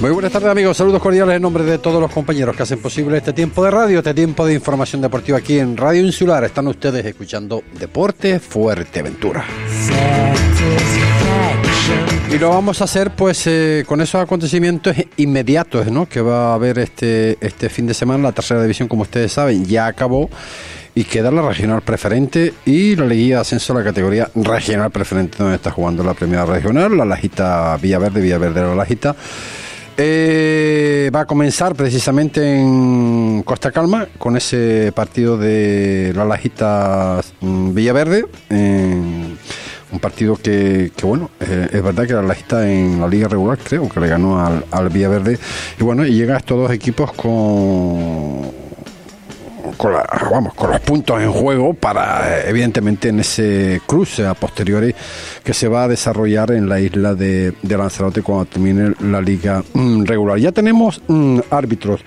Muy buenas tardes amigos, saludos cordiales en nombre de todos los compañeros que hacen posible este tiempo de radio, este tiempo de información deportiva aquí en Radio Insular. Están ustedes escuchando Deporte Fuerteventura. Y lo vamos a hacer pues eh, con esos acontecimientos inmediatos ¿no? que va a haber este, este fin de semana. La tercera división, como ustedes saben, ya acabó y queda la regional preferente y la liguilla de ascenso a la categoría regional preferente donde está jugando la primera regional, la Lajita Villaverde, Villaverde la Lajita. Eh, va a comenzar precisamente en Costa Calma con ese partido de la Lajita mm, Villaverde. un partido que, bueno, eh, es verdad que la Lajita en la liga regular creo que le ganó al, al Villaverde. Y bueno, y llega a estos dos equipos con con, vamos, con los puntos en juego para, evidentemente, en ese cruce a posteriori que se va a desarrollar en la isla de, Lanzarote cuando termine la liga mm, regular. Ya tenemos mm, árbitros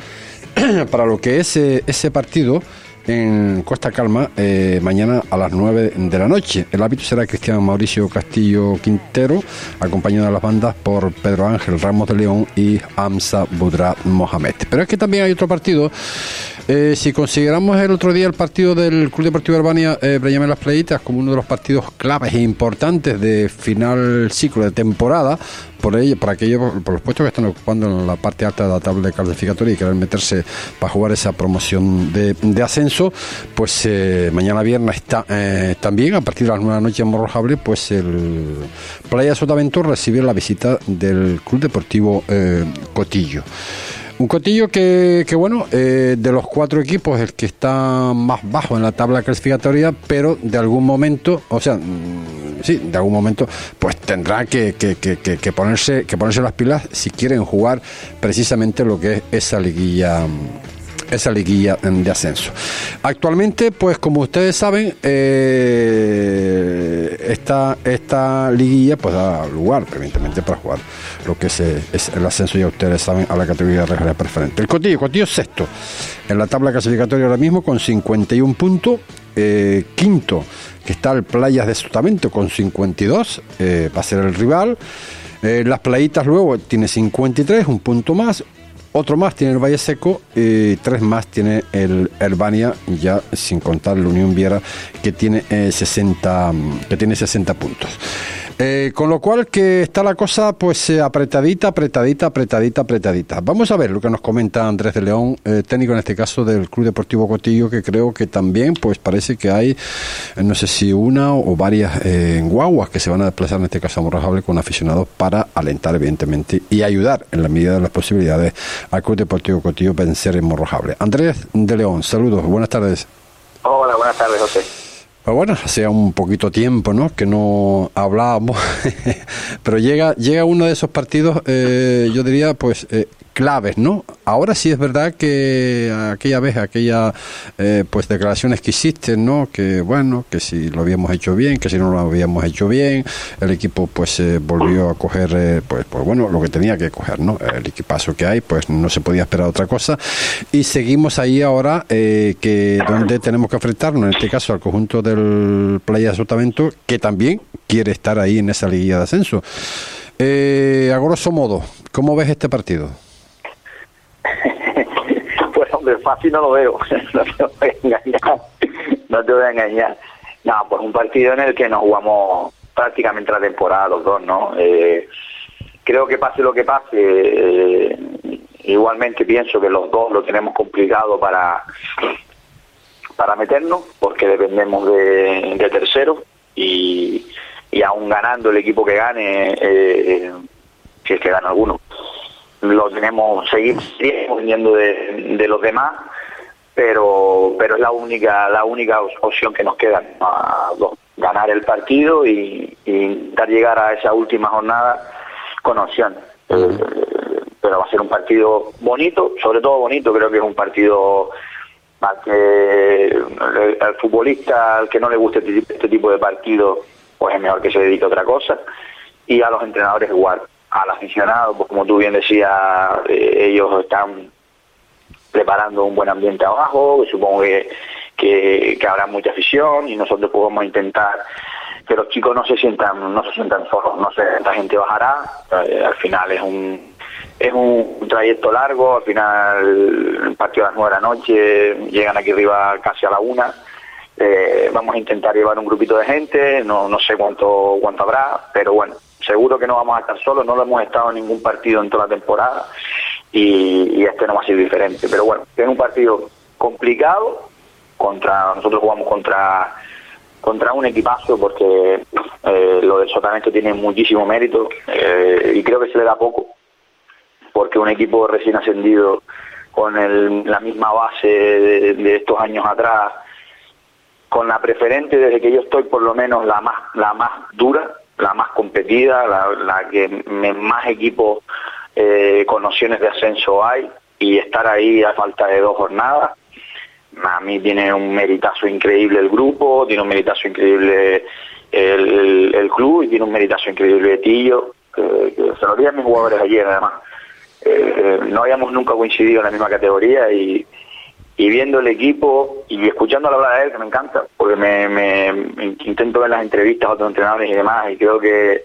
para lo que es eh, ese partido en Costa Calma eh, mañana a las 9 de la noche. El árbitro será Cristian Mauricio Castillo Quintero, acompañado de las bandas por Pedro Ángel Ramos de León y Amsa Budra Mohamed. Pero es que también hay otro partido eh, si consideramos el otro día el partido del Club Deportivo Albania, eh, Las Playitas, como uno de los partidos claves e importantes de final ciclo de temporada, por ello, por aquello, por los puestos que están ocupando en la parte alta de la tabla de clasificatoria y quieren meterse para jugar esa promoción de, ascenso, pues eh, mañana viernes está eh, también a partir de las 9 de la noche en Morrojable, pues el Playa Sotavento recibe la visita del Club Deportivo Cotillo. Un cotillo que, que bueno, eh, de los cuatro equipos el que está más bajo en la tabla clasificatoria, pero de algún momento, o sea, mm, sí, de algún momento, pues tendrá que, que, ponerse, que ponerse las pilas si quieren jugar precisamente lo que es esa liguilla esa liguilla de ascenso. Actualmente, pues como ustedes saben, eh, esta, liguilla pues da lugar, evidentemente, para jugar lo que es, el ascenso, ya ustedes saben, a la categoría regional preferente. El Cotillo, Cotillo sexto en la tabla clasificatoria ahora mismo con 51 puntos, eh, quinto que está el Playas de Sotamento con 52, eh, va a ser el rival. las playitas luego tiene 53, un punto más. Otro más tiene el Valle Seco y tres más tiene el Herbania, ya sin contar la Unión Viera, que tiene, 60, eh, que tiene 60 puntos. Eh, con lo cual que está la cosa pues eh, apretadita, apretadita, apretadita, apretadita. Vamos a ver lo que nos comenta Andrés de León, eh, técnico en este caso del Club Deportivo Cotillo, que creo que también pues parece que hay, no sé si una o varias guaguas que se van a desplazar en este caso a Morrojable con aficionados para alentar evidentemente y ayudar en la medida de las posibilidades al Club Deportivo Cotillo vencer en Morrojable. Andrés de León, saludos, buenas tardes. Hola, buenas tardes José. Pues bueno, hacía un poquito tiempo, ¿no? Que no hablábamos, pero llega llega uno de esos partidos, eh, yo diría, pues eh, claves, ¿no? Ahora sí es verdad que aquella vez, aquella eh, pues declaraciones que hiciste, ¿no? Que bueno, que si lo habíamos hecho bien, que si no lo habíamos hecho bien, el equipo pues volvió a coger, eh, pues, pues bueno, lo que tenía que coger, ¿no? El equipazo que hay, pues no se podía esperar otra cosa. Y seguimos ahí ahora, eh, que donde tenemos que enfrentarnos, en este caso al conjunto del Playa Sotavento, que también quiere estar ahí en esa liguilla de ascenso. a grosso modo, ¿cómo ves este partido? Fácil no lo veo, no te voy a engañar, no te voy a engañar. No, pues un partido en el que nos jugamos prácticamente la temporada los dos, ¿no? Eh, creo que pase lo que pase, eh, igualmente pienso que los dos lo tenemos complicado para para meternos, porque dependemos de, de tercero y, y aún ganando el equipo que gane, eh, si es que gana alguno, lo tenemos, seguimos dependiendo de, de, los demás, pero pero es la única la única opción que nos queda, ganar el partido y, intentar llegar a esa última jornada con opción. Eh, pero va a ser un partido bonito, sobre todo bonito, creo que es un partido para que al futbolista al que no le guste este, este tipo de partido, pues es mejor que se dedique a otra cosa, y a los entrenadores igual al aficionado, pues como tú bien decías, eh, ellos están preparando un buen ambiente abajo, supongo que, que, habrá mucha afición y nosotros podemos intentar que los chicos no se sientan no se sientan solos, no sé, esta gente bajará, eh, al final es un es un, trayecto largo, al final el partido a las nueve de la noche, llegan aquí arriba casi a la una. Eh, vamos a intentar llevar un grupito de gente, no, no sé cuánto, cuánto habrá, pero bueno, seguro que no vamos a estar solos, no lo hemos estado en ningún partido en toda la temporada y, este no va a ser diferente. Pero bueno, es un partido complicado, contra nosotros jugamos contra contra un equipazo porque eh, lo del Sotavento tiene muchísimo mérito eh, y creo que se le da poco porque un equipo recién ascendido con la misma base de, estos años atrás con la preferente desde que yo estoy por lo menos la más la más dura la más competida la, que más equipos eh, con nociones de ascenso hay y estar ahí a falta de dos jornadas a mí tiene un meritazo increíble el grupo, tiene un meritazo increíble el, club y tiene un meritazo increíble Tillo, que, se lo dije a mis jugadores ayer además. Eh, no habíamos nunca coincidido en la misma categoría y, viendo el equipo y escuchando la hablar de él, que me encanta, porque me, intento ver las entrevistas a otros entrenadores y demás, y creo que,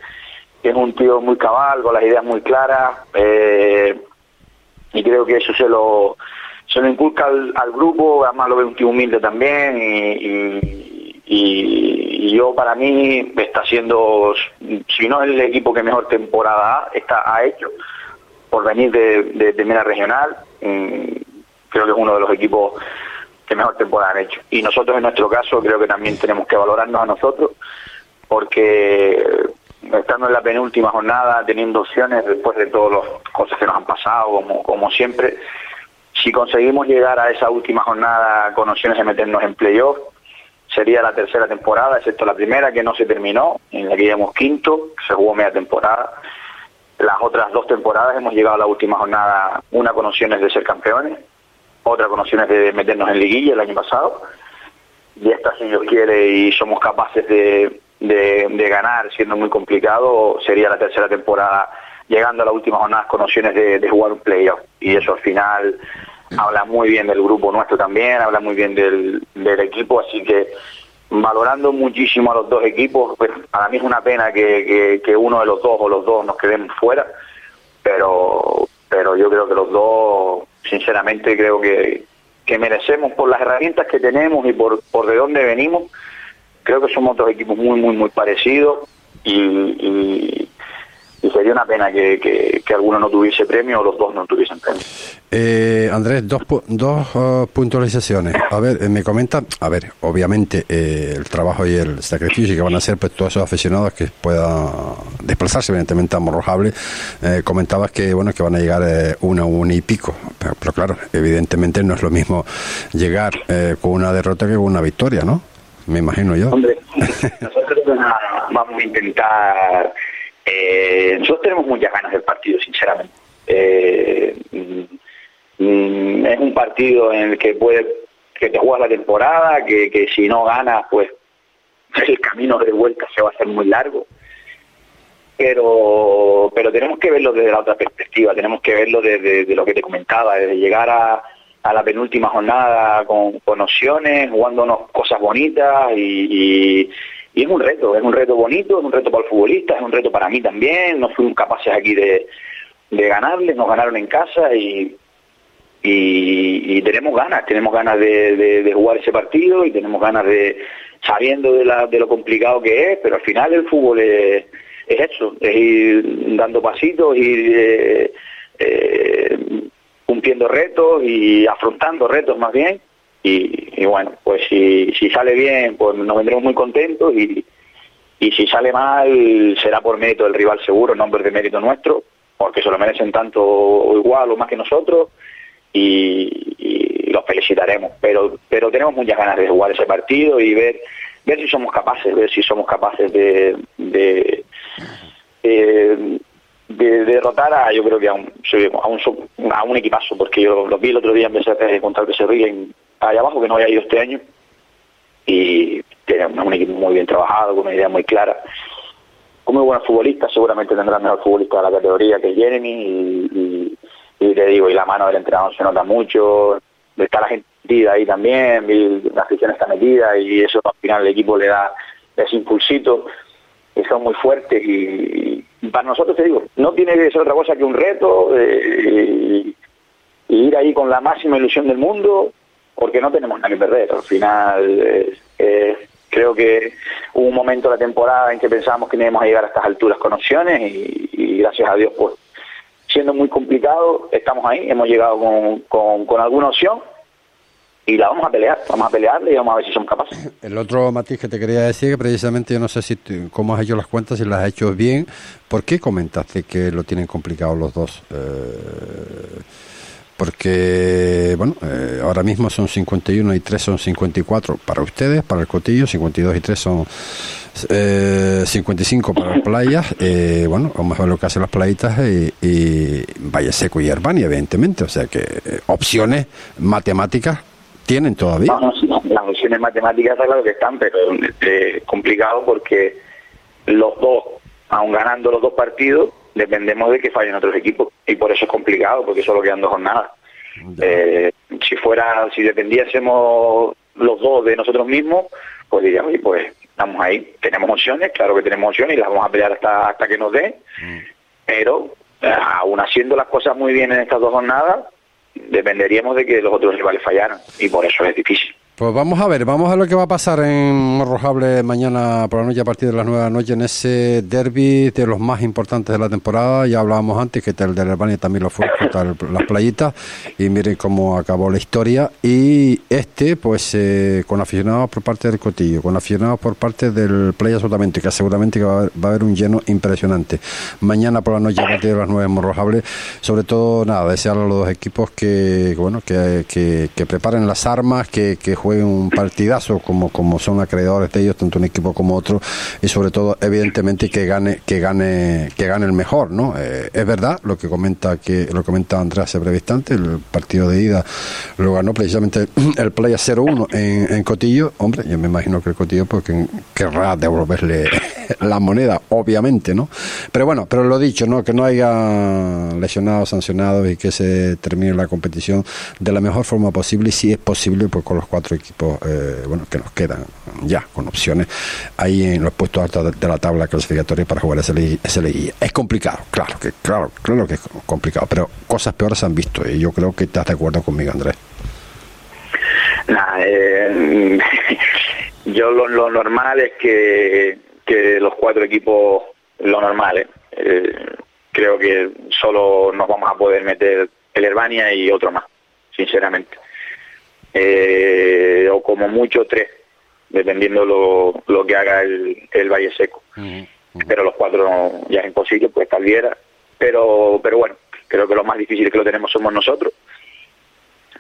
es un tío muy cabal, con las ideas muy claras, eh, y creo que eso se lo se lo inculca al, grupo, además lo veo un tío humilde también y, y, yo para mí está siendo, si no es el equipo que mejor temporada está, ha hecho, por venir de, de, de Regional, mm, creo que es uno de los equipos que mejor temporada han hecho. Y nosotros en nuestro caso creo que también tenemos que valorarnos a nosotros, porque estando en la penúltima jornada, teniendo opciones después de todas las cosas que nos han pasado, como, como siempre, si conseguimos llegar a esa última jornada con opciones de meternos en playoff, sería la tercera temporada, excepto la primera que no se terminó, en la que íbamos quinto, se jugó media temporada. Las otras dos temporadas hemos llegado a la última jornada, una con opciones de ser campeones, otra con opciones de meternos en liguilla el año pasado. Y esta, si Dios quiere, y somos capaces de, de ganar, siendo muy complicado, sería la tercera temporada llegando a la última jornada con opciones de, jugar un playoff. Y eso al final habla muy bien del grupo nuestro también, habla muy bien del, equipo, así que valorando muchísimo a los dos equipos, pues para mí es una pena que, que, uno de los dos o los dos nos queden fuera, pero, pero yo creo que los dos, sinceramente, creo que, que merecemos por las herramientas que tenemos y por, por de dónde venimos, creo que somos dos equipos muy, muy, muy parecidos y, sería una pena que, que, alguno no tuviese premio o los dos no tuviesen premio. Eh, Andrés, dos, dos uh, puntualizaciones. A ver, eh, me comenta, a ver, obviamente eh, el trabajo y el sacrificio que van a hacer pues, todos esos aficionados que puedan desplazarse evidentemente a Morrojable. Eh, comentabas que bueno que van a llegar una, una y pico, pero, pero, claro, evidentemente no es lo mismo llegar con una derrota que con una victoria, ¿no? Me imagino yo. Hombre, nosotros vamos a intentar eh, nosotros tenemos muchas ganas del partido, sinceramente. Eh, mm, es un partido en el que puede que te juegas la temporada, que, que si no ganas, pues el camino de vuelta se va a hacer muy largo. Pero, pero tenemos que verlo desde la otra perspectiva, tenemos que verlo desde, lo que te comentaba, desde llegar a, a la penúltima jornada con, con opciones, jugándonos cosas bonitas y, y es un reto, es un reto bonito, es un reto para el futbolista, es un reto para mí también, no fuimos capaces aquí de, de ganarles, nos ganaron en casa y, y, tenemos ganas, tenemos ganas de, jugar ese partido y tenemos ganas de, sabiendo de, la, de lo complicado que es, pero al final el fútbol es, es eso, es ir dando pasitos, ir eh, eh, cumpliendo retos y afrontando retos más bien y, bueno, pues si, si sale bien, pues nos vendremos muy contentos y, y si sale mal será por mérito del rival seguro, no por de mérito nuestro, porque se lo merecen tanto o igual o más que nosotros y, los felicitaremos. Pero, pero tenemos muchas ganas de jugar ese partido y ver, ver si somos capaces, ver si somos capaces de, de, de, derrotar a, yo creo que a un, a un, a un equipazo, porque yo los vi el otro día en de contra el se ríen allá abajo que no había ido este año y tiene un equipo muy bien trabajado, con una idea muy clara. Como muy buenos futbolistas, seguramente tendrá mejor futbolista de la categoría que Jeremy y, te digo, y la mano del entrenador se nota mucho, está la gente metida ahí también, la afición está metida y eso al final el equipo le da ese impulsito, y son muy fuertes y, para nosotros te digo, no tiene que ser otra cosa que un reto eh, ir ahí con la máxima ilusión del mundo, porque no tenemos nada que perder. Al final, eh, eh, creo que hubo un momento de la temporada en que pensábamos que íbamos a llegar a estas alturas con opciones y, gracias a Dios, pues siendo muy complicado, estamos ahí, hemos llegado con, con, con alguna opción y la vamos a pelear, vamos a pelearle y vamos a ver si somos capaces. El otro matiz que te quería decir, que precisamente yo no sé si cómo has hecho las cuentas, si las has hecho bien, ¿por qué comentaste que lo tienen complicado los dos? Eh, porque, bueno, eh, ahora mismo son 51 y 3 son 54 para ustedes, para el Cotillo, 52 y 3 son eh, 55 para las playas, eh, bueno, vamos a ver lo que hacen las playitas y, y Valle Seco y Herbania, evidentemente, o sea que eh, opciones matemáticas ¿Tienen todavía? No, no, las opciones matemáticas claro que están, pero es complicado porque los dos, aun ganando los dos partidos, dependemos de que fallen otros equipos y por eso es complicado, porque solo quedan dos jornadas. Eh, si fuera, si dependiésemos los dos de nosotros mismos, pues diríamos, pues estamos ahí, tenemos opciones, claro que tenemos opciones y las vamos a pelear hasta, hasta que nos den, mm. pero eh, aún haciendo las cosas muy bien en estas dos jornadas, dependeríamos de que los otros rivales fallaran y por eso es difícil. Pues vamos a ver, vamos a ver lo que va a pasar en Morrojable mañana por la noche a partir de las 9 de la noche en ese derby de los más importantes de la temporada. Ya hablábamos antes que el de Albania también lo fue contra las playitas y miren cómo acabó la historia. Y este, pues eh, con aficionados por parte del Cotillo, con aficionados por parte del Playa Solamente, que seguramente va a, haber, un lleno impresionante. Mañana por la noche a partir de las 9 en Morrojable, sobre todo nada, desear a los dos equipos que, bueno, que, que, preparen las armas, que, que jueguen un partidazo como, como son acreedores de ellos, tanto un equipo como otro, y sobre todo, evidentemente, que gane, que gane, que gane el mejor, ¿no? Eh, es verdad lo que comenta que lo comenta Andrés hace breve instante, el partido de ida lo ganó precisamente el Playa 0-1 en, en, Cotillo. Hombre, yo me imagino que el Cotillo pues, querrá devolverle la moneda, obviamente, ¿no? Pero bueno, pero lo dicho, ¿no? Que no haya lesionados, sancionados y que se termine la competición de la mejor forma posible y si es posible, pues con los cuatro equipos eh, bueno, que nos quedan ya con opciones ahí en los puestos altos de, la tabla clasificatoria para jugar ese SLI. Es complicado, claro que, claro, claro que es complicado, pero cosas peores han visto y yo creo que estás de acuerdo conmigo, Andrés. Eh, yo lo, normal es que, que los cuatro equipos, lo normal, eh, creo que solo nos vamos a poder meter el Herbania y otro más, sinceramente eh, o como mucho tres, dependiendo lo, lo que haga el, el Valle Seco. Pero los cuatro ya es imposible, pues Calviera. Pero, pero bueno, creo que lo más difícil que lo tenemos somos nosotros.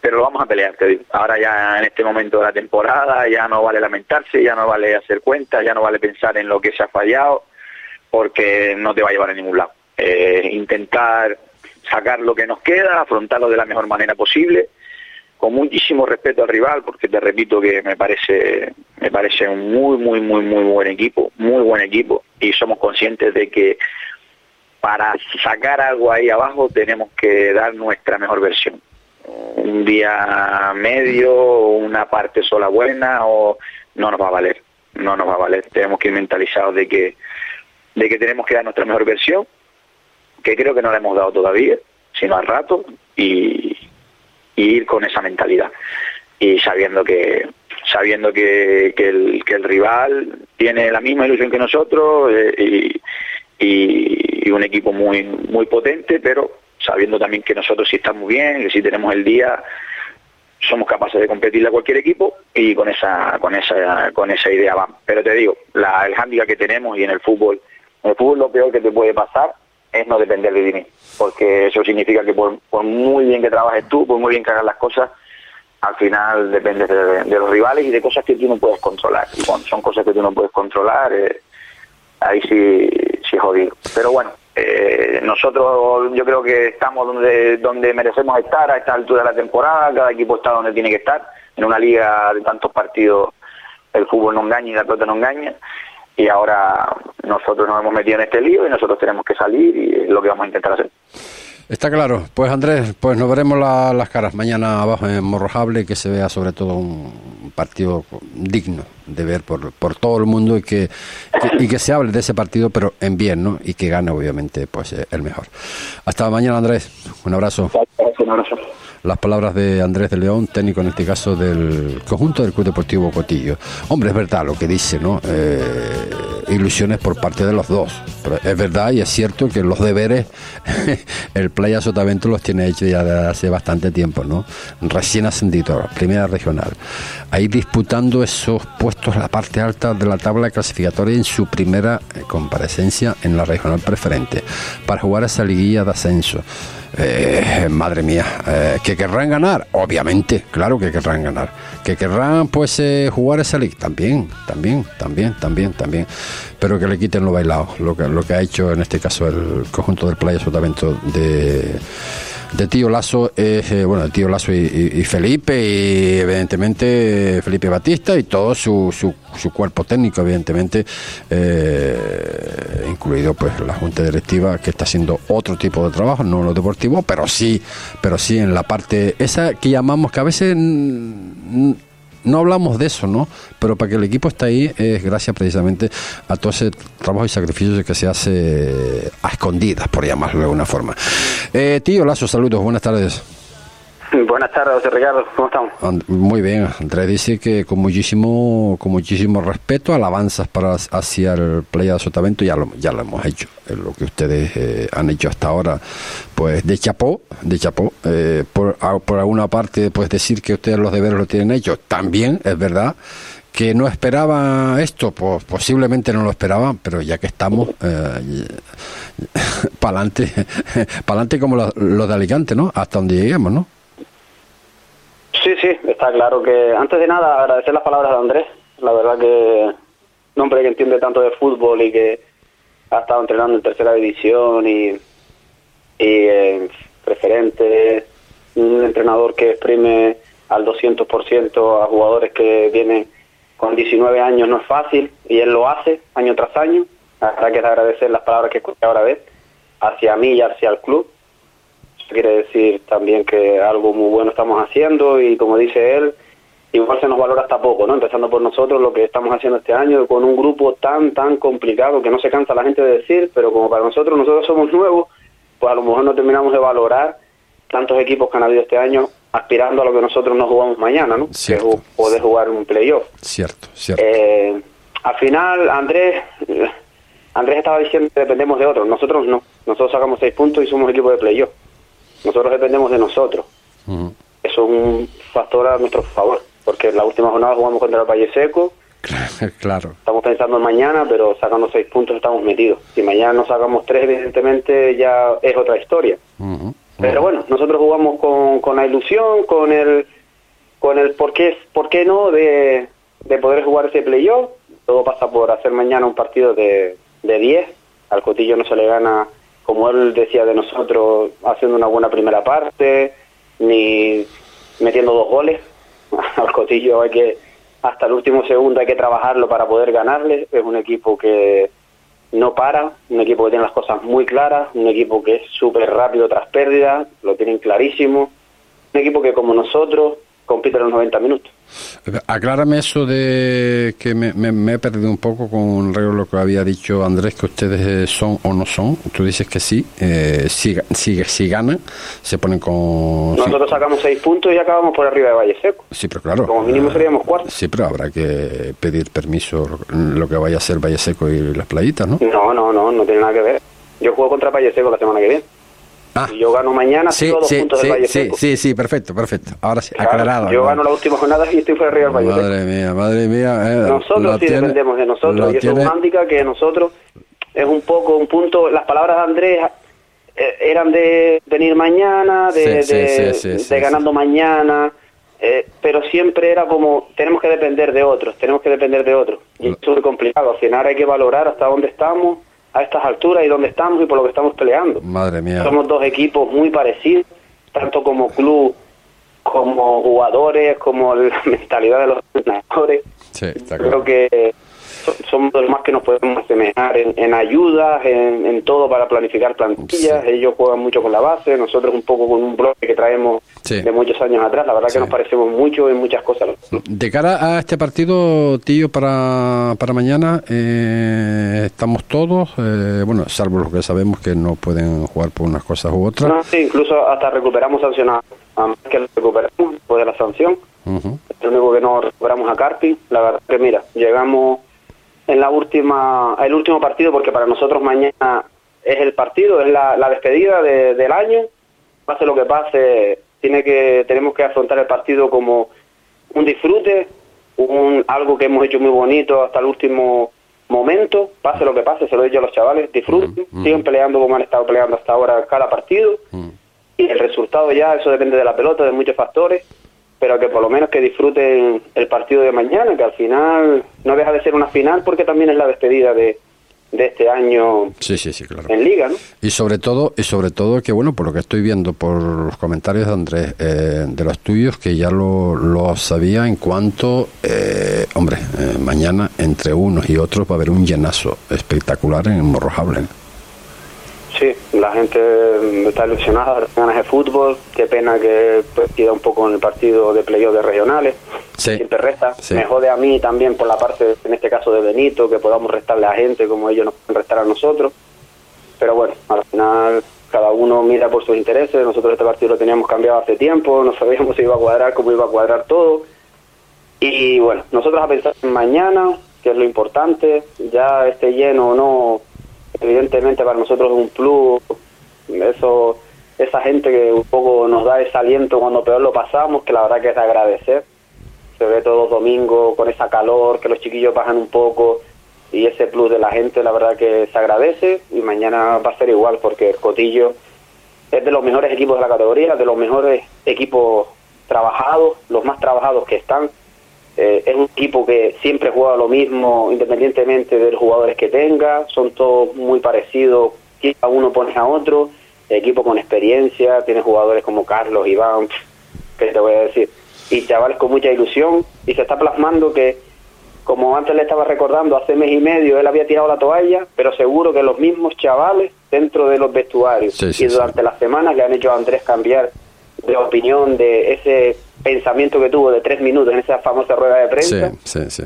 Pero lo vamos a pelear, te digo. Ahora ya en este momento de la temporada ya no vale lamentarse, ya no vale hacer cuentas, ya no vale pensar en lo que se ha fallado, porque no te va a llevar a ningún lado. Eh, intentar sacar lo que nos queda, afrontarlo de la mejor manera posible con muchísimo respeto al rival, porque te repito que me parece, me parece un muy, muy, muy, muy buen equipo, muy buen equipo, y somos conscientes de que para sacar algo ahí abajo tenemos que dar nuestra mejor versión. Un día medio, una parte sola buena, o no nos va a valer, no nos va a valer. Tenemos que ir mentalizados de que, de que tenemos que dar nuestra mejor versión, que creo que no la hemos dado todavía, sino al rato, y, y ir con esa mentalidad. Y sabiendo que sabiendo que, que, el, que el rival tiene la misma ilusión que nosotros eh, y, y, un equipo muy muy potente pero sabiendo también que nosotros sí estamos bien que si tenemos el día somos capaces de competirle a cualquier equipo y con esa con esa con esa idea van. Pero te digo la, el hándicap que tenemos y en el fútbol en el fútbol lo peor que te puede pasar es no depender de mí, porque eso significa que por, muy bien que trabajes tú, por muy bien que hagas las cosas, al final dependes de, los rivales y de cosas que tú no puedes controlar. Y cuando son cosas que tú no puedes controlar, eh, ahí sí, sí jodido. Pero bueno, eh, nosotros yo creo que estamos donde, donde merecemos estar a esta altura de la temporada, cada equipo está donde tiene que estar, en una liga de tantos partidos el fútbol no engaña y la pelota no engaña y ahora nosotros nos hemos metido en este lío y nosotros tenemos que salir y es lo que vamos a intentar hacer. Está claro. Pues Andrés, pues nos veremos las caras mañana abajo en Morrojable, que se vea sobre todo un, partido digno de ver por, por todo el mundo y que, y que se hable de ese partido, pero en bien, ¿no? Y que gane, obviamente, pues eh, el mejor. Hasta mañana, Andrés. Un abrazo. Un abrazo las palabras de Andrés de León, técnico en este caso del conjunto del Club Deportivo Cotillo. Hombre, es verdad lo que dice, ¿no? Eh, ilusiones por parte de los dos. Es verdad y es cierto que los deberes, el Playa Sotavento los tiene hechos ya desde hace bastante tiempo, ¿no? Recién ascendido, primera regional. Ahí disputando esos puestos, la parte alta de la tabla clasificatoria en su primera eh, comparecencia en la regional preferente, para jugar esa liguilla de ascenso. Eh, madre mía, eh, que querrán ganar, obviamente, claro que querrán ganar. Que querrán pues eh, jugar esa liga, también, también, también, también, también. Pero que le quiten lo bailado, lo que, lo que ha hecho en este caso el conjunto del Playa Sotavento de de Tío Lazo es, eh, bueno, Tío Lazo y, Felipe, y evidentemente Felipe Batista y todo su, su, su cuerpo técnico, evidentemente, eh, incluido pues la Junta Directiva que está haciendo otro tipo de trabajo, no lo deportivo, pero sí, pero sí en la parte esa que llamamos que a veces no hablamos de eso, ¿no? Pero para que el equipo esté ahí es gracias precisamente a todo ese trabajo y sacrificio que se hace a escondidas, por llamarlo de alguna forma. Eh, tío Lazo, saludos, buenas tardes. Buenas tardes, Ricardo, ¿cómo estamos? Muy bien, Andrés dice que con muchísimo con muchísimo respeto, alabanzas para hacia el Playa de Sotavento, ya lo, ya lo hemos hecho, es lo que ustedes eh, han hecho hasta ahora, pues de chapó, de chapó, eh, por, por alguna parte, pues decir que ustedes los deberes lo tienen hechos, también es verdad, que no esperaba esto, pues posiblemente no lo esperaban, pero ya que estamos, eh, para adelante como los, los, de Alicante, ¿no? Hasta donde lleguemos, ¿no? Sí, sí, está claro que antes de nada agradecer las palabras de Andrés. La verdad que un hombre que entiende tanto de fútbol y que ha estado entrenando en tercera división y, y eh, preferente, un entrenador que exprime al 200% a jugadores que vienen con 19 años no es fácil y él lo hace año tras año. La verdad que es agradecer las palabras que escuché ahora vez hacia mí y hacia el club quiere decir también que algo muy bueno estamos haciendo y como dice él, igual se nos valora hasta poco, ¿no? Empezando por nosotros lo que estamos haciendo este año con un grupo tan, tan complicado que no se cansa la gente de decir, pero como para nosotros, nosotros somos nuevos, pues a lo mejor no terminamos de valorar tantos equipos que han habido este año aspirando a lo que nosotros nos jugamos mañana, ¿no? Que es poder jugar un playoff. Cierto, cierto. Eh, al final, Andrés, Andrés estaba diciendo que dependemos de otros, nosotros no. Nosotros sacamos seis puntos y somos equipo de playoff. Nosotros dependemos de nosotros. Eso es un factor a nuestro favor, porque en la última jornada jugamos contra el Valle Seco. Claro. Estamos pensando en mañana, pero sacando seis puntos estamos metidos. Si mañana no sacamos tres, evidentemente ya es otra historia. Pero bueno, nosotros jugamos con, con la ilusión, con el con el por qué, por qué no de, de poder jugar ese playoff. Todo pasa por hacer mañana un partido de 10. Al Cotillo no se le gana como él decía de nosotros, haciendo una buena primera parte, ni metiendo dos goles. Al Cotillo hay que, hasta el último segundo hay que trabajarlo para poder ganarle. Es un equipo que no para, un equipo que tiene las cosas muy claras, un equipo que es súper rápido tras pérdida, lo tienen clarísimo. Un equipo que como nosotros compite los 90 minutos. Aclárame eso de que me, he perdido un poco con lo que había dicho Andrés, que ustedes eh, son o no son. Tú dices que sí, eh, si, si, si, ganan, se ponen con... Nosotros sacamos seis puntos y acabamos por arriba de Valle Seco. Sí, pero claro. Como mínimo seríamos cuartos. Sí, pero habrá que pedir permiso lo que vaya a ser Valle Seco y las playitas, ¿no? No, no, no, no tiene nada que ver. Yo juego contra Valle Seco la semana que viene. Ah. yo gano mañana, sí, todos sí, puntos sí, del Valle sí, Seco. Sí, sí, perfecto, perfecto. Ahora sí, aclarado. Yo gano la última jornada y estoy fuera arriba del Valle Madre Seco. mía, madre mía. Eh, nosotros sí dependemos de nosotros. Y eso es un que nosotros es un poco un punto. Las palabras de Andrés eh, eran de venir mañana, de, de, de ganando mañana. Eh, pero siempre era como, tenemos que depender de otros, tenemos que depender de otros. Y es muy complicado. Al final hay que valorar hasta dónde estamos, a estas alturas y dónde estamos y por lo que estamos peleando. Madre mía. Somos dos equipos muy parecidos, tanto como club, como jugadores, como la mentalidad de los entrenadores. Sí, está claro. Creo que somos los más que nos podemos asemejar en, en ayudas, en, todo para planificar plantillas. Ellos juegan mucho con la base, nosotros un poco con un bloque que traemos de muchos años atrás. La verdad que nos parecemos mucho en muchas cosas. De cara a este partido, tío, para, para mañana, eh, estamos todos, eh, bueno, salvo los que sabemos que no pueden jugar por unas cosas u otras. No, sí, incluso hasta recuperamos sancionados, que recuperamos después de la sanción. lo único que no recuperamos a Carpi. La verdad que, mira, llegamos en la última, el último partido, porque para nosotros mañana es el partido, es la, despedida del año. Pase lo que pase, tiene que, tenemos que afrontar el partido como un disfrute, un, algo que hemos hecho muy bonito hasta el último momento, pase lo que pase, se lo he dicho a los chavales, disfruten, siguen peleando como han estado peleando hasta ahora cada partido, y el resultado ya, eso depende de la pelota, de muchos factores, pero que por lo menos que disfruten el partido de mañana, que al final no deja de ser una final porque también es la despedida de, de este año sí, sí, sí, claro. en liga, ¿no? Y sobre todo, y sobre todo que bueno, por lo que estoy viendo por los comentarios de Andrés, eh, de los tuyos, que ya lo, lo sabía en cuanto, eh, hombre, eh, mañana entre unos y otros va a haber un llenazo espectacular en Morrojable. Sí, la gente está ilusionada, ganas de fútbol. Qué pena que pues, queda un poco en el partido de playoff de regionales. Sí. Siempre resta. Me jode a mí también por la parte, en este caso de Benito, que podamos restarle a gente como ellos nos pueden restar a nosotros. Pero bueno, al final cada uno mira por sus intereses. Nosotros este partido lo teníamos cambiado hace tiempo, no sabíamos si iba a cuadrar, cómo iba a cuadrar todo. Y bueno, nosotros a pensar en mañana, que es lo importante, ya esté lleno o no evidentemente para nosotros es un plus, eso, esa gente que un poco nos da ese aliento cuando peor lo pasamos, que la verdad que es de agradecer. Se ve todos los domingos con esa calor, que los chiquillos bajan un poco y ese plus de la gente, la verdad que se agradece y mañana va a ser igual porque el Cotillo es de los mejores equipos de la categoría, de los mejores equipos trabajados, los más trabajados que están eh, es un equipo que siempre juega lo mismo independientemente de los jugadores que tenga, son todos muy parecidos, a uno pone a otro, equipo con experiencia, tiene jugadores como Carlos, Iván, que te voy a decir, y chavales con mucha ilusión, y se está plasmando que, como antes le estaba recordando, hace mes y medio él había tirado la toalla, pero seguro que los mismos chavales dentro de los vestuarios. Y durante las semanas le han hecho a Andrés cambiar de opinión de ese pensamiento que tuvo de tres minutos en esa famosa rueda de prensa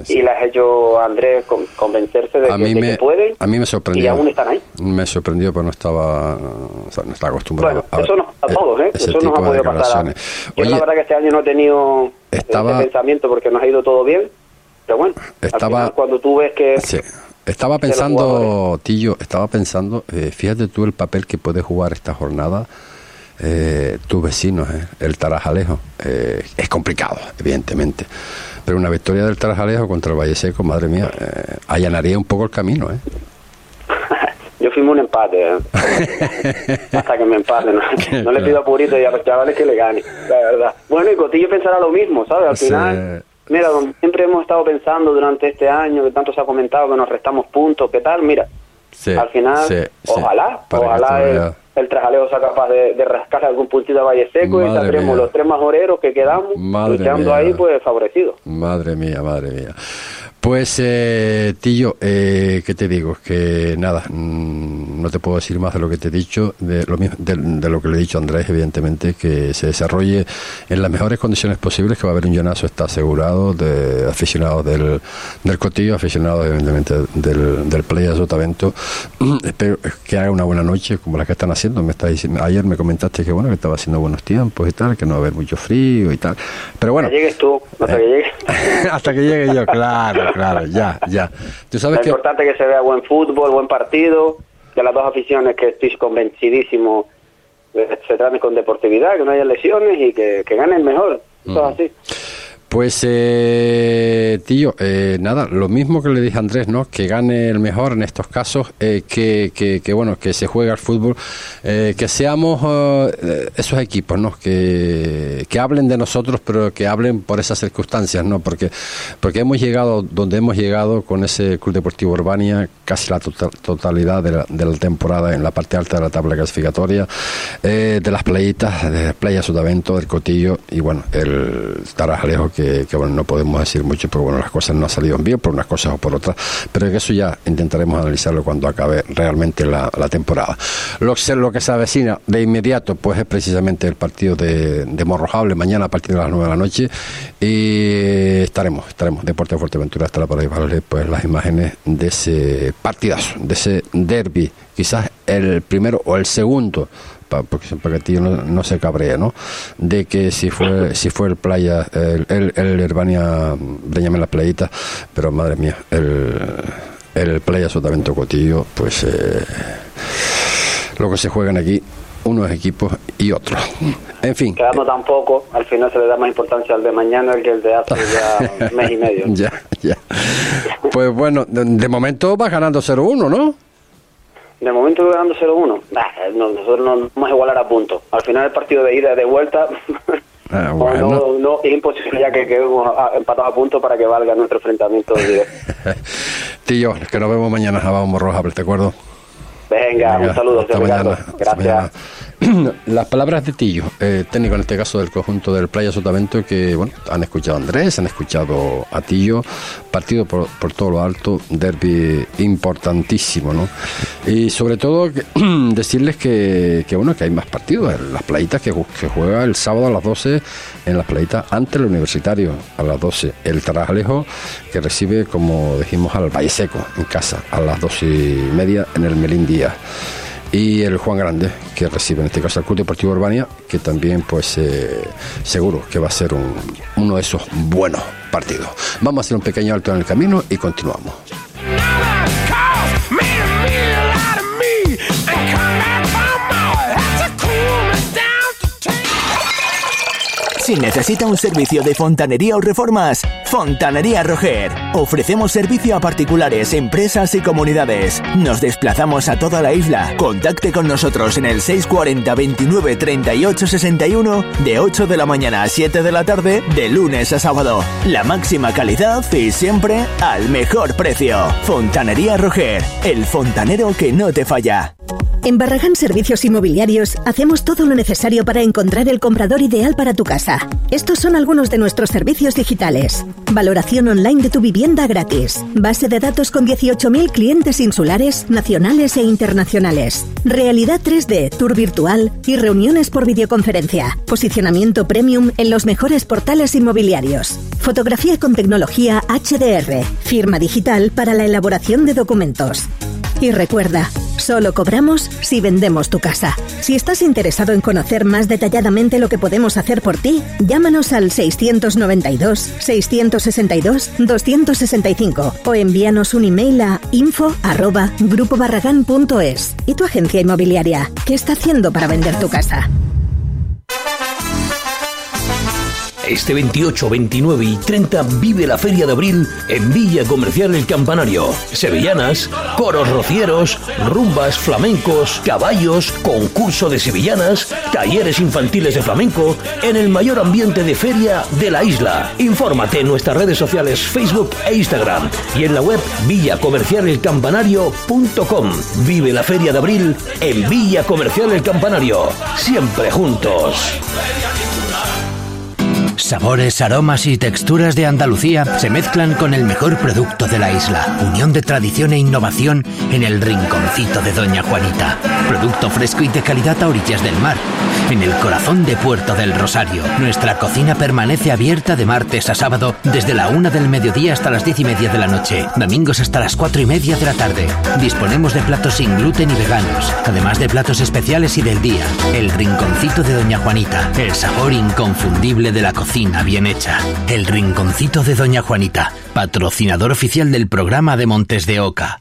y las ha hecho Andrés convencerse de, que, me, pueden a mí me sorprendió, y aún están ahí. Me sorprendió porque no estaba, no estaba acostumbrado bueno, eso nos a todos, ¿eh? eso nos ha podido pasar. Yo la verdad que este año no he tenido estaba, ese pensamiento porque nos ha ido todo bien, pero bueno, estaba, cuando tú ves que... Estaba pensando, Tillo, estaba pensando, eh, fíjate tú el papel que puede jugar esta jornada eh, tus vecinos, eh, el Tarajalejo. Eh, es complicado, evidentemente. Pero una victoria del Tarajalejo contra el Valle Seco, madre mía, eh, allanaría un poco el camino. ¿eh? Yo fuimos un empate, hasta que me empate No, le pido a Purito y a los chavales que le gane, la verdad. Bueno, y Cotillo pensará lo mismo, ¿sabes? Al final, mira, donde siempre hemos estado pensando durante este año, que tanto se ha comentado que nos restamos puntos, ¿qué tal? Mira, al final, ojalá, ojalá el Trajalejo sea capaz de, de rascar algún puntito de Valle Seco y tendremos los tres majoreros que quedamos luchando ahí pues favorecidos. Madre mía, madre mía. Pues, eh, Tillo, eh, ¿qué te digo? Que nada, mm, no te puedo decir más de lo que te he dicho, de lo, de, lo que le he dicho a Andrés, evidentemente, que se desarrolle en las mejores condiciones posibles, que va a haber un llenazo, está asegurado, de aficionados del, del Cotillo, aficionados, evidentemente, del, del Playa Sotavento. Espero que haga una buena noche, como la que están haciendo. Me está diciendo, ayer me comentaste que bueno, que estaba haciendo buenos tiempos y tal, que no va a haber mucho frío y tal. Pero bueno. Hasta que llegues tú, hasta que llegue. hasta que llegue yo, claro claro, ya, ya. ¿Tú sabes es importante que se vea buen fútbol, buen partido, de las dos aficiones que estoy convencidísimo se trate con deportividad, que no haya lesiones y que, que ganen mejor. Eso así. Pues, eh, tío, eh, nada, lo mismo que le dije a Andrés, ¿no? Que gane el mejor en estos casos, eh, que, que, bueno, que se juegue al fútbol, eh, que seamos eh, esos equipos, ¿no? Que, que hablen de nosotros, pero que hablen por esas circunstancias, ¿no? Porque, porque hemos llegado donde hemos llegado con ese Club Deportivo Urbania, casi la tota-, totalidad de la, de la, temporada en la parte alta de la tabla clasificatoria, de las playitas, de Playa Sudavento, del Cotillo y, bueno, el Tarajalejo que bueno, no podemos decir mucho, pero bueno, las cosas no han salido bien por unas cosas o por otras, pero que eso ya intentaremos analizarlo cuando acabe realmente la, temporada. Lo, lo que se avecina de inmediato, pues es precisamente el partido de, de Morrojable, mañana a partir de las 9 de la noche, y estaremos, estaremos, Deporte de Fuerteventura estará para pues las imágenes de ese partidazo, de ese derby, quizás el primero o el segundo porque para que no, no se cabrea, ¿no? De que si fue si fue el playa, el, el, el Herbania, la playita, pero madre mía, el, el playa Sotavento Cotillo, pues eh, lo que se juegan aquí unos equipos y otros. En fin. Quedando tampoco, al final se le da más importancia al de mañana que el de hace ya mes y medio. ya, ya. Pues bueno, de, de momento va ganando 0-1, ¿no? De momento ganando 0-1. nosotros no vamos a igualar a punto. Al final el partido de ida y de vuelta ah, no, es imposible ya que quedemos empatados a punto para que valga nuestro enfrentamiento Tío, que nos vemos mañana a Vamos Roja, ¿te acuerdo? Venga, un saludo. Hasta mañana. Gracias. Las palabras de Tillo, eh, técnico en este caso del conjunto del Playa Sotavento, que bueno, han escuchado a Andrés, han escuchado a Tillo, partido por, todo lo alto, derby importantísimo, ¿no? Y sobre todo decirles que, bueno, que hay más partidos, las playitas que, que, juega el sábado a las 12 en las playitas ante el Universitario, a las 12, el Tarajalejo que recibe, como dijimos, al Valle Seco en casa, a las 12 y media en el Melín Díaz y el Juan Grande, que recibe en este caso el Club Deportivo Urbania, que también pues eh, seguro que va a ser un, uno de esos buenos partidos. Vamos a hacer un pequeño alto en el camino y continuamos. Si necesita un servicio de fontanería o reformas, Fontanería Roger. Ofrecemos servicio a particulares, empresas y comunidades. Nos desplazamos a toda la isla. Contacte con nosotros en el 640 29 38 61 de 8 de la mañana a 7 de la tarde, de lunes a sábado. La máxima calidad y siempre al mejor precio. Fontanería Roger, el fontanero que no te falla. En Barragán Servicios Inmobiliarios hacemos todo lo necesario para encontrar el comprador ideal para tu casa. Estos son algunos de nuestros servicios digitales. Valoración online de tu vivienda gratis. Base de datos con 18.000 clientes insulares, nacionales e internacionales. Realidad 3D, tour virtual y reuniones por videoconferencia. Posicionamiento premium en los mejores portales inmobiliarios. Fotografía con tecnología HDR. Firma digital para la elaboración de documentos. Y recuerda, solo cobramos si vendemos tu casa. Si estás interesado en conocer más detalladamente lo que podemos hacer por ti, llámanos al 692-662-265 o envíanos un email a info.grupobarragán.es. ¿Y tu agencia inmobiliaria? ¿Qué está haciendo para vender tu casa? Este 28, 29 y 30 vive la Feria de Abril en Villa Comercial El Campanario. Sevillanas, coros rocieros, rumbas, flamencos, caballos, concurso de sevillanas, talleres infantiles de flamenco en el mayor ambiente de feria de la isla. Infórmate en nuestras redes sociales Facebook e Instagram y en la web villacomercialelcampanario.com. Vive la Feria de Abril en Villa Comercial El Campanario. Siempre juntos. Sabores, aromas y texturas de Andalucía se mezclan con el mejor producto de la isla. Unión de tradición e innovación en el rinconcito de Doña Juanita. Producto fresco y de calidad a orillas del mar. En el corazón de Puerto del Rosario. Nuestra cocina permanece abierta de martes a sábado desde la una del mediodía hasta las diez y media de la noche. Domingos hasta las cuatro y media de la tarde. Disponemos de platos sin gluten y veganos. Además de platos especiales y del día. El rinconcito de Doña Juanita. El sabor inconfundible de la cocina bien hecha. El Rinconcito de Doña Juanita, patrocinador oficial del programa de Montes de Oca.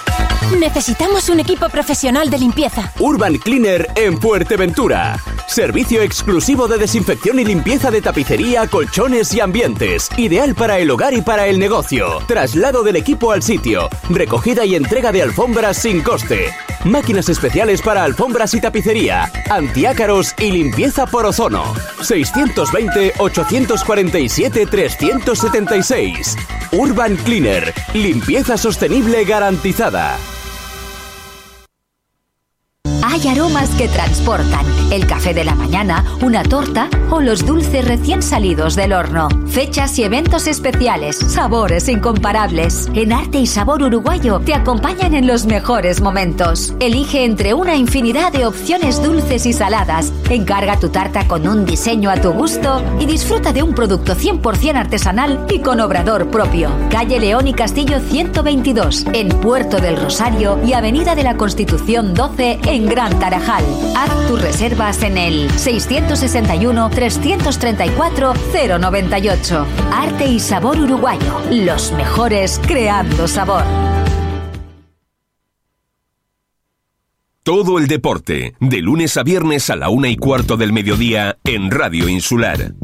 Necesitamos un equipo profesional de limpieza. Urban Cleaner en Fuerteventura. Servicio exclusivo de desinfección y limpieza de tapicería, colchones y ambientes. Ideal para el hogar y para el negocio. Traslado del equipo al sitio. Recogida y entrega de alfombras sin coste. Máquinas especiales para alfombras y tapicería. Antiácaros y limpieza por ozono. 620-847-376. Urban Cleaner. Limpieza sostenible garantizada. Hay aromas que transportan. El café de la mañana, una torta o los dulces recién salidos del horno. Fechas y eventos especiales, sabores incomparables. En Arte y Sabor Uruguayo te acompañan en los mejores momentos. Elige entre una infinidad de opciones dulces y saladas. Encarga tu tarta con un diseño a tu gusto y disfruta de un producto 100% artesanal y con obrador propio. Calle León y Castillo 122, en Puerto del Rosario y Avenida de la Constitución 12 en Gran Tarajal. Haz tus reservas en el 661-334-098. Arte y sabor uruguayo. Los mejores creando sabor. Todo el deporte, de lunes a viernes a la una y cuarto del mediodía en Radio Insular.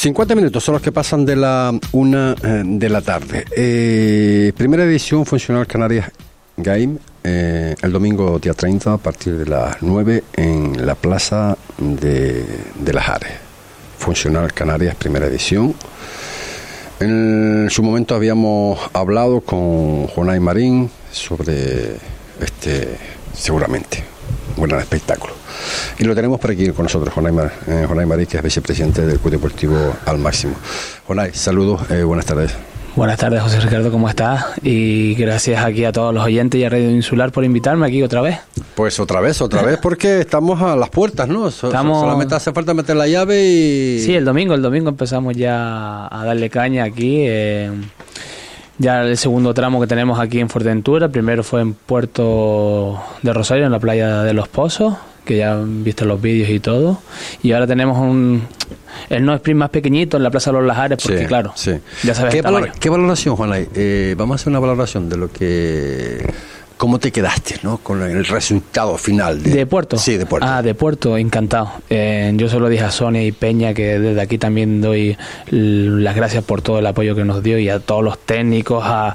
50 minutos son los que pasan de la una eh, de la tarde. Eh, primera edición Funcional Canarias Game, eh, el domingo día 30 a partir de las 9 en la Plaza de, de las Ares. Funcional Canarias, primera edición. En su momento habíamos hablado con Jonay Marín sobre este, seguramente, un gran espectáculo. Y lo tenemos por aquí con nosotros, Jonay, Mar, eh, Jonay Marín, que es vicepresidente del Club Deportivo Al Máximo. Jonay, saludos, eh, buenas tardes. Buenas tardes, José Ricardo, ¿cómo estás? Y gracias aquí a todos los oyentes y a Radio Insular por invitarme aquí otra vez. Pues otra vez, otra vez, porque estamos a las puertas, ¿no? Estamos- Solamente hace falta meter la llave y... Sí, el domingo, el domingo empezamos ya a darle caña aquí. eh, ya el segundo tramo que tenemos aquí en Fuerteventura, primero fue en Puerto de Rosario, en la playa de Los Pozos, que ya han visto los vídeos y todo. Y ahora tenemos un el no sprint más pequeñito en la Plaza de los Lajares, porque Sí, claro, sí. ya sabes ¿Qué, valor- valoración, Juanay? Eh, vamos a hacer una valoración de lo que... ¿Cómo te quedaste, no? Con el resultado final. De, ¿De Puerto? Sí, de Puerto. Ah, de Puerto, encantado. Eh, yo se lo dije a Sonia y Peña que desde aquí también doy las gracias por todo el apoyo que nos dio y a todos los técnicos, a,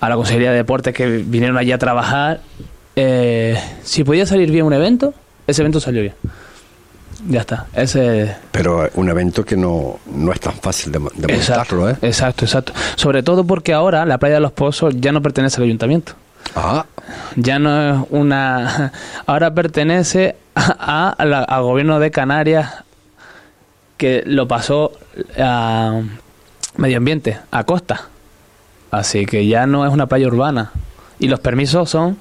a la Consejería de Deportes que vinieron allí a trabajar. Eh, si podía salir bien un evento, ese evento salió bien. Ya está. Ese, Pero un evento que no, no es tan fácil de, de montarlo, ¿eh? Exacto, exacto. Sobre todo porque ahora la playa de los Pozos ya no pertenece al ayuntamiento. Ah, Ya no es una. Ahora pertenece a, a la- al gobierno de Canarias que lo pasó a medio ambiente, a costa. Así que ya no es una playa urbana. Y los permisos son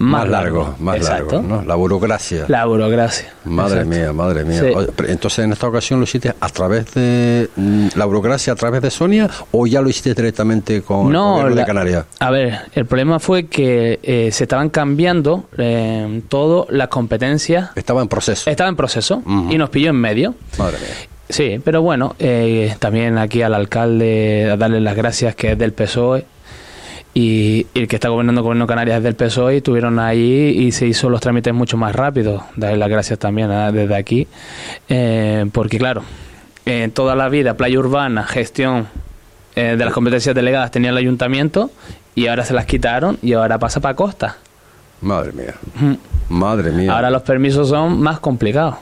más, más largo, más Exacto. largo, ¿no? La burocracia. La burocracia. Madre Exacto. mía, madre mía. Sí. Oye, pero Entonces, en esta ocasión lo hiciste a través de mm, la burocracia, a través de Sonia, o ya lo hiciste directamente con el No, la- de Canarias. A ver, el problema fue que eh, se estaban cambiando eh, todo las competencias. Estaba en proceso. Estaba en proceso y nos pilló en medio. Madre mía. Sí, pero bueno, eh, también aquí al alcalde a darle las gracias que es del PSOE y, y el que está gobernando el gobierno Canarias es del PSOE y estuvieron ahí y se hizo los trámites mucho más rápido. Darle las gracias también ah, desde aquí, eh, porque claro, en toda la vida playa urbana, gestión eh, de las competencias delegadas tenía el ayuntamiento y ahora se las quitaron y ahora pasa para costa. Madre mía. Madre mía. Ahora los permisos son más complicados.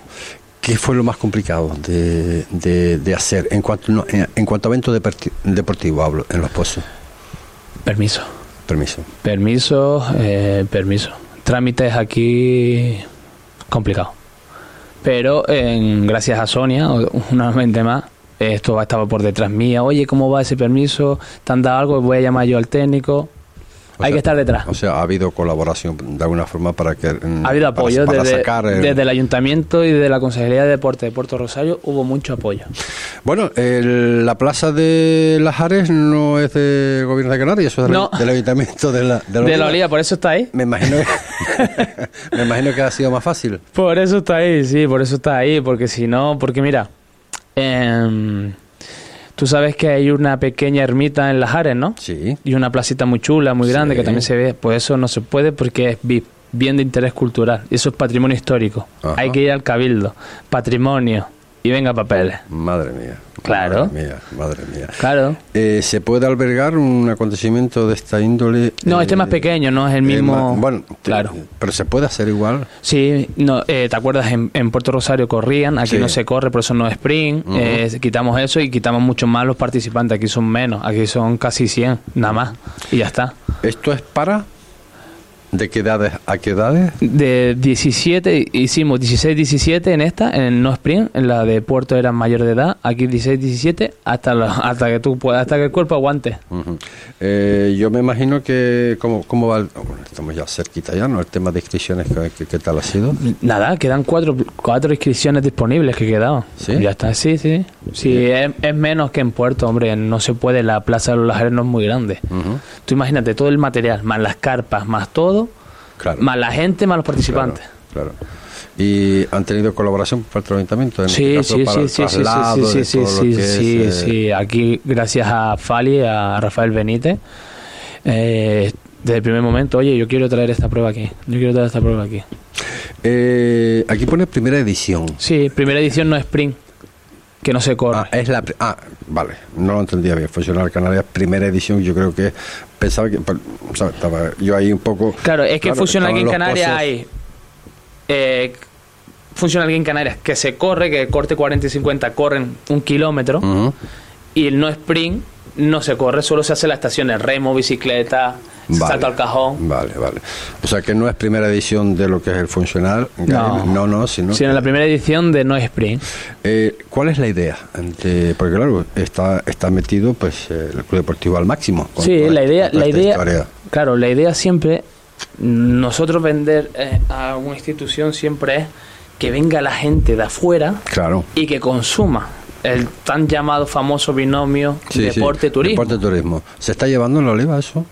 ¿Qué fue lo más complicado de, de- de hacer en cuanto, no, en, cuanto a evento deporti- deportivo, hablo, en los pozos? Permiso. Permiso. Permiso, eh, permiso. Trámites aquí complicado. Pero en, gracias a Sonia, una vez más, esto estaba por detrás mía. Oye, ¿cómo va ese permiso? ¿Te han dado algo? Voy a llamar yo al técnico. O Hay sea, que estar detrás. O sea, ha habido colaboración de alguna forma para que... mm, Ha habido para- apoyo para, desde, sacar el- desde el ayuntamiento y de la Consejería de Deporte de Puerto Rosario. Hubo mucho apoyo. Bueno, el- la plaza de Las Ares no es de Gobierno de Canarias, eso es del, No. del Ayuntamiento de la, De la Oliva, por eso está ahí. Me imagino, que, me imagino que ha sido más fácil. Por eso está ahí, sí, por eso está ahí, porque si no, porque mira, em, Tú sabes que hay una pequeña ermita en Las Ares, ¿no? Sí. Y una placita muy chula, muy grande, Sí. que también se ve. Pues eso no se puede porque es VIP, bien de interés cultural. Eso es patrimonio histórico. Ajá. Hay que ir al cabildo. Patrimonio. Y venga papeles. Madre mía. Claro. Madre mía, madre mía. Claro. Eh, ¿Se puede albergar un acontecimiento de esta índole? No, este eh, es más pequeño, no es el eh, mismo. ma- bueno, claro. pero se puede hacer igual. Sí, no, eh, ¿te acuerdas? En, en Puerto Rosario corrían, aquí Sí. no se corre, por eso no es sprint. Ujú. eh, quitamos eso y quitamos mucho más los participantes. Aquí son menos, aquí son casi 100, nada más. Y ya está. ¿Esto es para? ¿De qué edades a qué edades? De 17, hicimos 16-17 en esta, en no sprint, en la de Puerto eran mayor de edad, aquí 16-17 hasta, la- hasta que tú puedas, hasta que el cuerpo aguante. Eh, yo me imagino que cómo, cómo va el- bueno, estamos ya cerquita ya no el tema de inscripciones ¿qué, tal ha sido Nada, quedan cuatro, cuatro inscripciones disponibles que quedaban. ¿Sí? Ya está, sí, sí. Sí, es, es menos que en Puerto, hombre, no se puede, la Plaza de los Lajares no es muy grande. Ujú. Tú imagínate todo el material, más las carpas, más todo, Claro. más la gente, más los participantes. claro y han tenido colaboración por parte del ayuntamiento en Sí, sí, sí, sí, sí, sí, sí, sí, sí, sí, es, sí. Aquí, gracias a Fali, a Rafael Benítez, eh, desde el primer momento, oye, yo quiero traer esta prueba aquí, yo quiero traer esta prueba aquí. eh, aquí pone primera edición Sí, primera edición no es sprint, que no se corre. Ah, es la ah, vale, no lo entendía bien. Funcional Canarias, primera edición, yo creo que pensaba que pa- ¿sabes? estaba yo ahí un poco. Claro, es que funciona aquí en Canarias pozos. hay. Eh, funciona aquí en Canarias que se corre, que corte 40 y 50 corren un kilómetro y el no sprint no se corre, solo se hace las estaciones remo, bicicleta, Vale. salto al cajón. Vale, vale. O sea que no es primera edición de lo que es el funcional. No. no, no, sino. Sino en la primera edición de no sprint. Eh, ¿Cuál es la idea? Porque claro, está, está metido pues eh, el Club Deportivo al máximo. con Sí, la idea, la idea, historia. claro, la idea siempre, nosotros vender eh, a una institución siempre es que venga la gente de afuera Claro. y que consuma el tan llamado famoso binomio Sí, sí, deporte-turismo. Deporte-turismo. ¿Se está llevando en la oliva eso?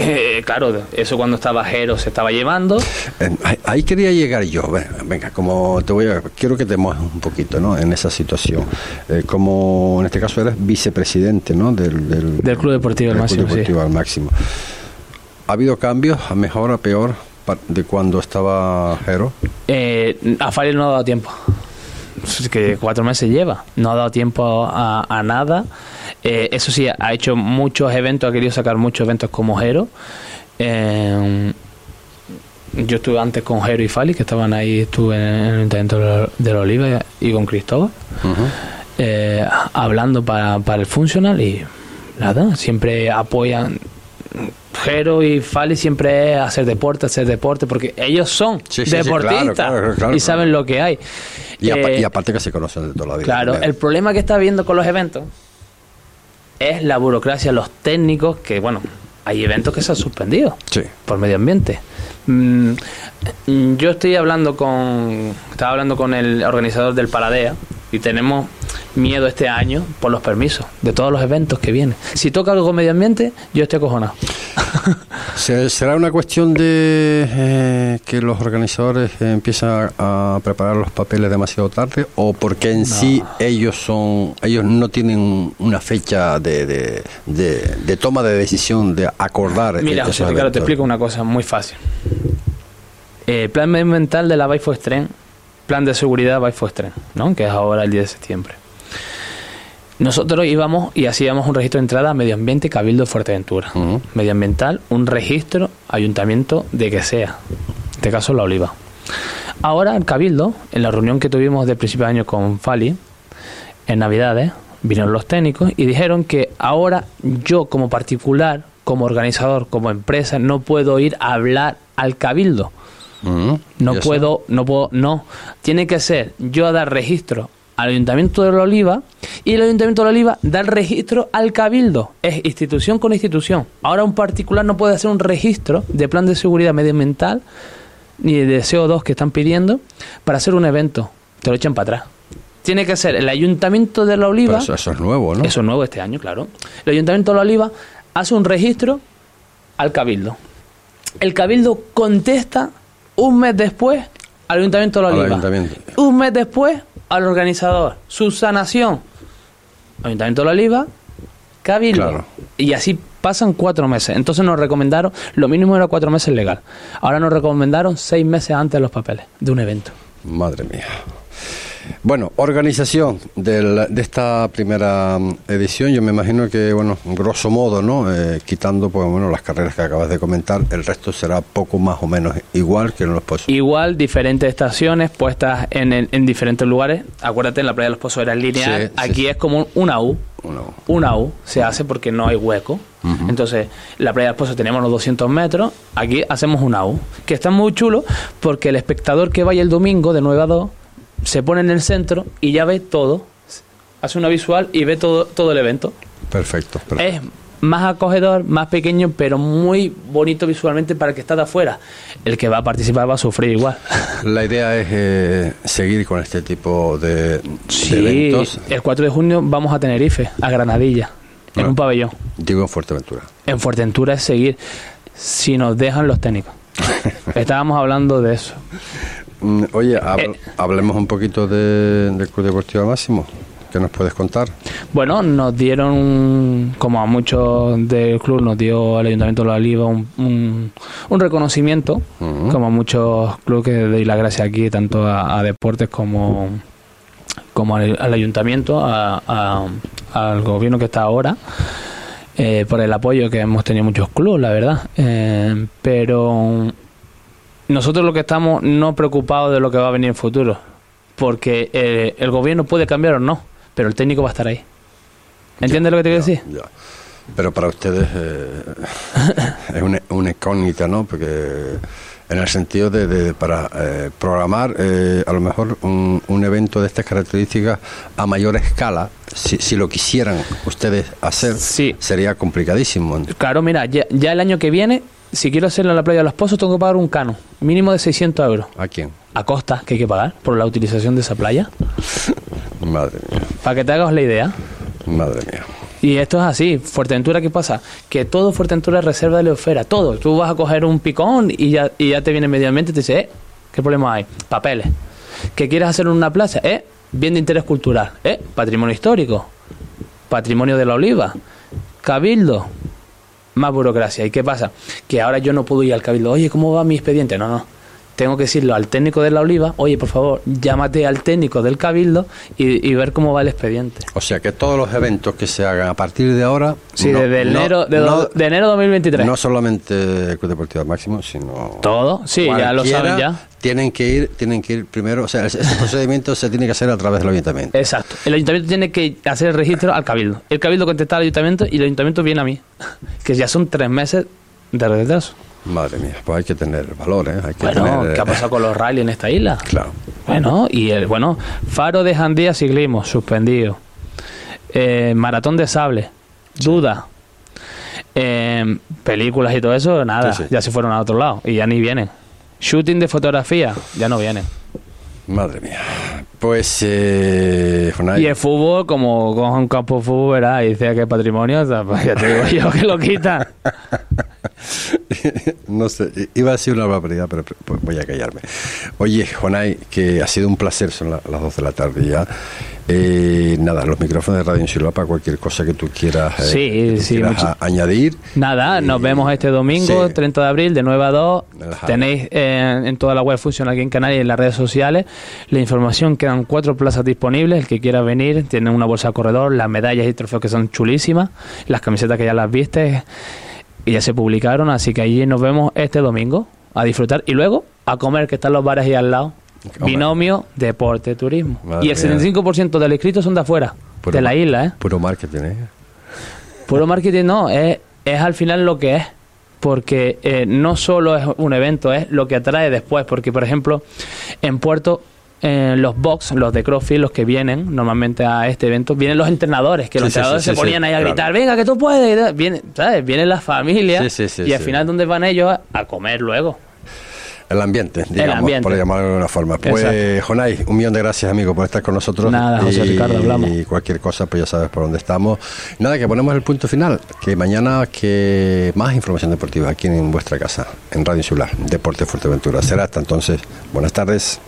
Eh, claro, eso cuando estaba Jero se estaba llevando. Eh, ahí- quería llegar yo. Venga, venga, como te voy a. Quiero que te mojes un poquito, ¿no? En esa situación. Eh, como en este caso eres vicepresidente, ¿no? Del, del, Del Club Deportivo al Máximo, Club Deportivo al máximo. ¿Ha habido cambios a mejor, a peor, de cuando estaba Jero? Eh, a Fali no ha dado tiempo. Es que cuatro meses lleva. No ha dado tiempo a, a nada. Eh, eso sí, ha hecho muchos eventos, ha querido sacar muchos eventos como Jero. Eh, yo estuve antes con Jero y Fali, que estaban ahí, estuve en el de la- Oliva y con Cristóbal, eh, hablando para, para el Funcional y nada, siempre apoyan. Jero y Fali siempre es hacer deporte, hacer deporte, porque ellos son Sí, sí, sí, deportistas claro, claro, claro, y saben lo que hay. Y, Eh, y aparte que se conocen de toda la vida. Claro, también. el problema que está habiendo con los eventos es la burocracia, los técnicos, que bueno, hay eventos que se han suspendido por medio ambiente. Mm, yo estoy hablando con, estaba hablando con el organizador del Paladea y tenemos miedo este año por los permisos de todos los eventos que vienen. Si toca algo con medio ambiente, yo estoy acojonado. Se- ¿Será una cuestión de eh, que los organizadores eh, empiezan a, preparar los papeles demasiado tarde o porque en sí ellos son ellos no tienen una fecha de, de, de- de toma de decisión de acordar Mira, José Ricardo, te explico una cosa muy fácil. Eh, plan medioambiental de la Baifo Estren, plan de seguridad Baifo Estren, ¿no? que es ahora el 10 de septiembre. Nosotros íbamos y hacíamos un registro de entrada a Medio Ambiente Cabildo Fuerteventura. Ujú. Medioambiental, un registro, ayuntamiento de que sea. En este caso, la Oliva. Ahora, el Cabildo, en la reunión que tuvimos de principio de año con Fali, en Navidades, vinieron los técnicos y dijeron que ahora yo como particular, como organizador, como empresa, no puedo ir a hablar al Cabildo. No puedo, no puedo, no. Tiene que ser yo a dar registro al Ayuntamiento de la Oliva y el Ayuntamiento de la Oliva dar registro al Cabildo. Es institución con institución. Ahora un particular no puede hacer un registro de plan de seguridad medioambiental ni de CO2 que están pidiendo para hacer un evento. Te lo echan para atrás. Tiene que ser el Ayuntamiento de la Oliva. Eso, eso es nuevo, ¿no? Eso es nuevo este año, claro. El Ayuntamiento de la Oliva hace un registro al Cabildo. El Cabildo contesta un mes después al Ayuntamiento de la Oliva. ayuntamiento. Un mes después al organizador. Subsanación. Ayuntamiento de la Oliva, Cabildo. Y así pasan cuatro meses. Entonces nos recomendaron, lo mínimo era cuatro meses legal. Ahora nos recomendaron seis meses antes los papeles de un evento. Madre mía. Bueno, organización del- de esta primera mm, edición, yo me imagino que, bueno, grosso modo, ¿no? Eh, quitando, pues, bueno, las carreras que acabas de comentar, el resto será poco más o menos igual que en los pozos. Igual, diferentes estaciones puestas en, en diferentes lugares. Acuérdate, en la playa de los pozos era lineal. Sí, Aquí sí. es como una U. Una U se hace porque no hay hueco. Entonces, la playa de los pozos teníamos los 200 metros. Aquí hacemos una U. Que está muy chulo porque el espectador que vaya el domingo de 9 a 2 se pone en el centro y ya ve todo. Hace una visual y ve todo, todo el evento. Perfecto. perfecto. Es más acogedor, más pequeño, pero muy bonito visualmente para el que está de afuera. El que va a participar va a sufrir igual. La idea es eh, seguir con este tipo de, de Sí, eventos, el 4 de junio vamos a Tenerife, a Granadilla, en Ah. un pabellón. digo en Fuerteventura. En Fuerteventura es seguir, si nos dejan los técnicos. Estábamos hablando de eso. Mm, Oye, Eh. hablemos un poquito de- del Club Deportivo Máximo. ¿Qué nos puedes contar? Bueno, nos dieron, como a muchos del club, nos dio el Ayuntamiento de La Oliva un, un- un reconocimiento, como a muchos clubes que doy la gracia aquí, tanto a, a deportes como, como al, al Ayuntamiento, a- a- al gobierno que está ahora, eh, por el apoyo que hemos tenido muchos clubes, la verdad. Eh, pero nosotros lo que estamos no preocupados de lo que va a venir en futuro, porque eh, el gobierno puede cambiar o no, pero el técnico va a estar ahí. ¿Entiendes lo que te quiero decir? Ya. Pero para ustedes eh, es una, una incógnita, ¿no? Porque en el sentido de, de- para eh, programar eh, a lo mejor un, un evento de estas características a mayor escala, si, si lo quisieran ustedes hacer, sería complicadísimo. Claro, mira, ya, ya el año que viene, si quiero hacerlo en la playa de los Pozos, tengo que pagar un cano, mínimo de 600 euros. ¿A quién? A costa, que hay que pagar por la utilización de esa playa. Madre mía, Para que te hagas la idea. madre mía. Y esto es así. Fuerteventura, ¿qué pasa? Que todo Fuerteventura es reserva de leofera. Todo. Tú vas a coger un picón y ya, y ya te viene medio ambiente y te dice, eh, ¿qué problema hay? Papeles. ¿Que quieres hacer en una plaza? Eh, bien de interés cultural. Eh, patrimonio histórico. Patrimonio de la oliva. Cabildo. Más burocracia. ¿Y qué pasa? Que ahora yo no puedo ir al cabildo. Oye, ¿cómo va mi expediente? No, no. Tengo que decirlo al técnico de la oliva. Oye, por favor, llámate al técnico del cabildo y, y ver cómo va el expediente. O sea que todos los eventos que se hagan a partir de ahora. Sí, no- desde no- enero, de, no- de enero 2023. No solamente el Club Deportivo Máximo, sino todo. Sí, ya lo saben ya. Tienen que ir, tienen que ir primero, o sea, ese ese procedimiento se tiene que hacer a través del ayuntamiento. Exacto. El ayuntamiento tiene que hacer el registro al cabildo. El cabildo contesta al ayuntamiento y el ayuntamiento viene a mí. Que ya son tres meses de retraso. Madre mía, pues hay que tener valor, ¿eh? Hay que Bueno, tener, ¿qué ha pasado con los rally en esta isla? Claro. Bueno, y el bueno, Faro de Jandía Ciclismo, suspendido. Eh, Maratón de Sable, duda. Eh, películas y todo eso, nada, Sí, sí. ya se fueron a otro lado y ya ni vienen. Shooting de fotografía, ya no vienen. Madre mía. Pues, eh, Y el fútbol, como coge un campo de fútbol, verás, y dice que es patrimonio, o sea, pues ya te digo yo que lo quitan. no sé, iba a decir una barbaridad, pero voy a callarme. Oye, Jonay, que ha sido un placer, son la- las 12 de la tarde ya. Eh, nada, los micrófonos de Radio Insular para cualquier cosa que tú quieras, eh, Sí, que tú sí, quieras mucho- a- añadir. Nada, nos vemos este domingo, sí. 30 de abril, de 9 a 2. Ajá. Tenéis eh, en toda la web funcional aquí en Canarias y en las redes sociales la información. Quedan cuatro plazas disponibles. El que quiera venir tiene una bolsa de corredor, las medallas y trofeos que son chulísimas, las camisetas que ya las viste y ya se publicaron. Así que allí nos vemos este domingo a disfrutar y luego a comer, que están los bares ahí al lado. Hombre. Binomio, deporte, turismo. Madre y el mía. 75% del inscritos son de afuera, Puro de la isla, ¿eh? Puro marketing, ¿eh? Puro marketing no, es, es al final lo que es. Porque eh, no solo es un evento, es lo que atrae después. Porque, por ejemplo, en Puerto, eh, los box, los de CrossFit, los que vienen normalmente a este evento, vienen los entrenadores, que Sí, los entrenadores sí, se ponían ahí a claro. gritar, venga, que tú puedes. Viene, ¿sabes? Viene la familia Sí, sí, sí, y al final, ¿dónde van ellos? A comer luego. El ambiente, digamos, ambiente. por llamarlo de alguna forma. Pues, Exacto. Jonay, un millón de gracias, amigo, por estar con nosotros. Nada, José y, Ricardo, hablamos. Y cualquier cosa, pues ya sabes por dónde estamos. Nada, que ponemos el punto final. Que mañana, que más información deportiva aquí en vuestra casa, en Radio Insular, Deporte Fuerteventura. Será hasta entonces. Buenas tardes.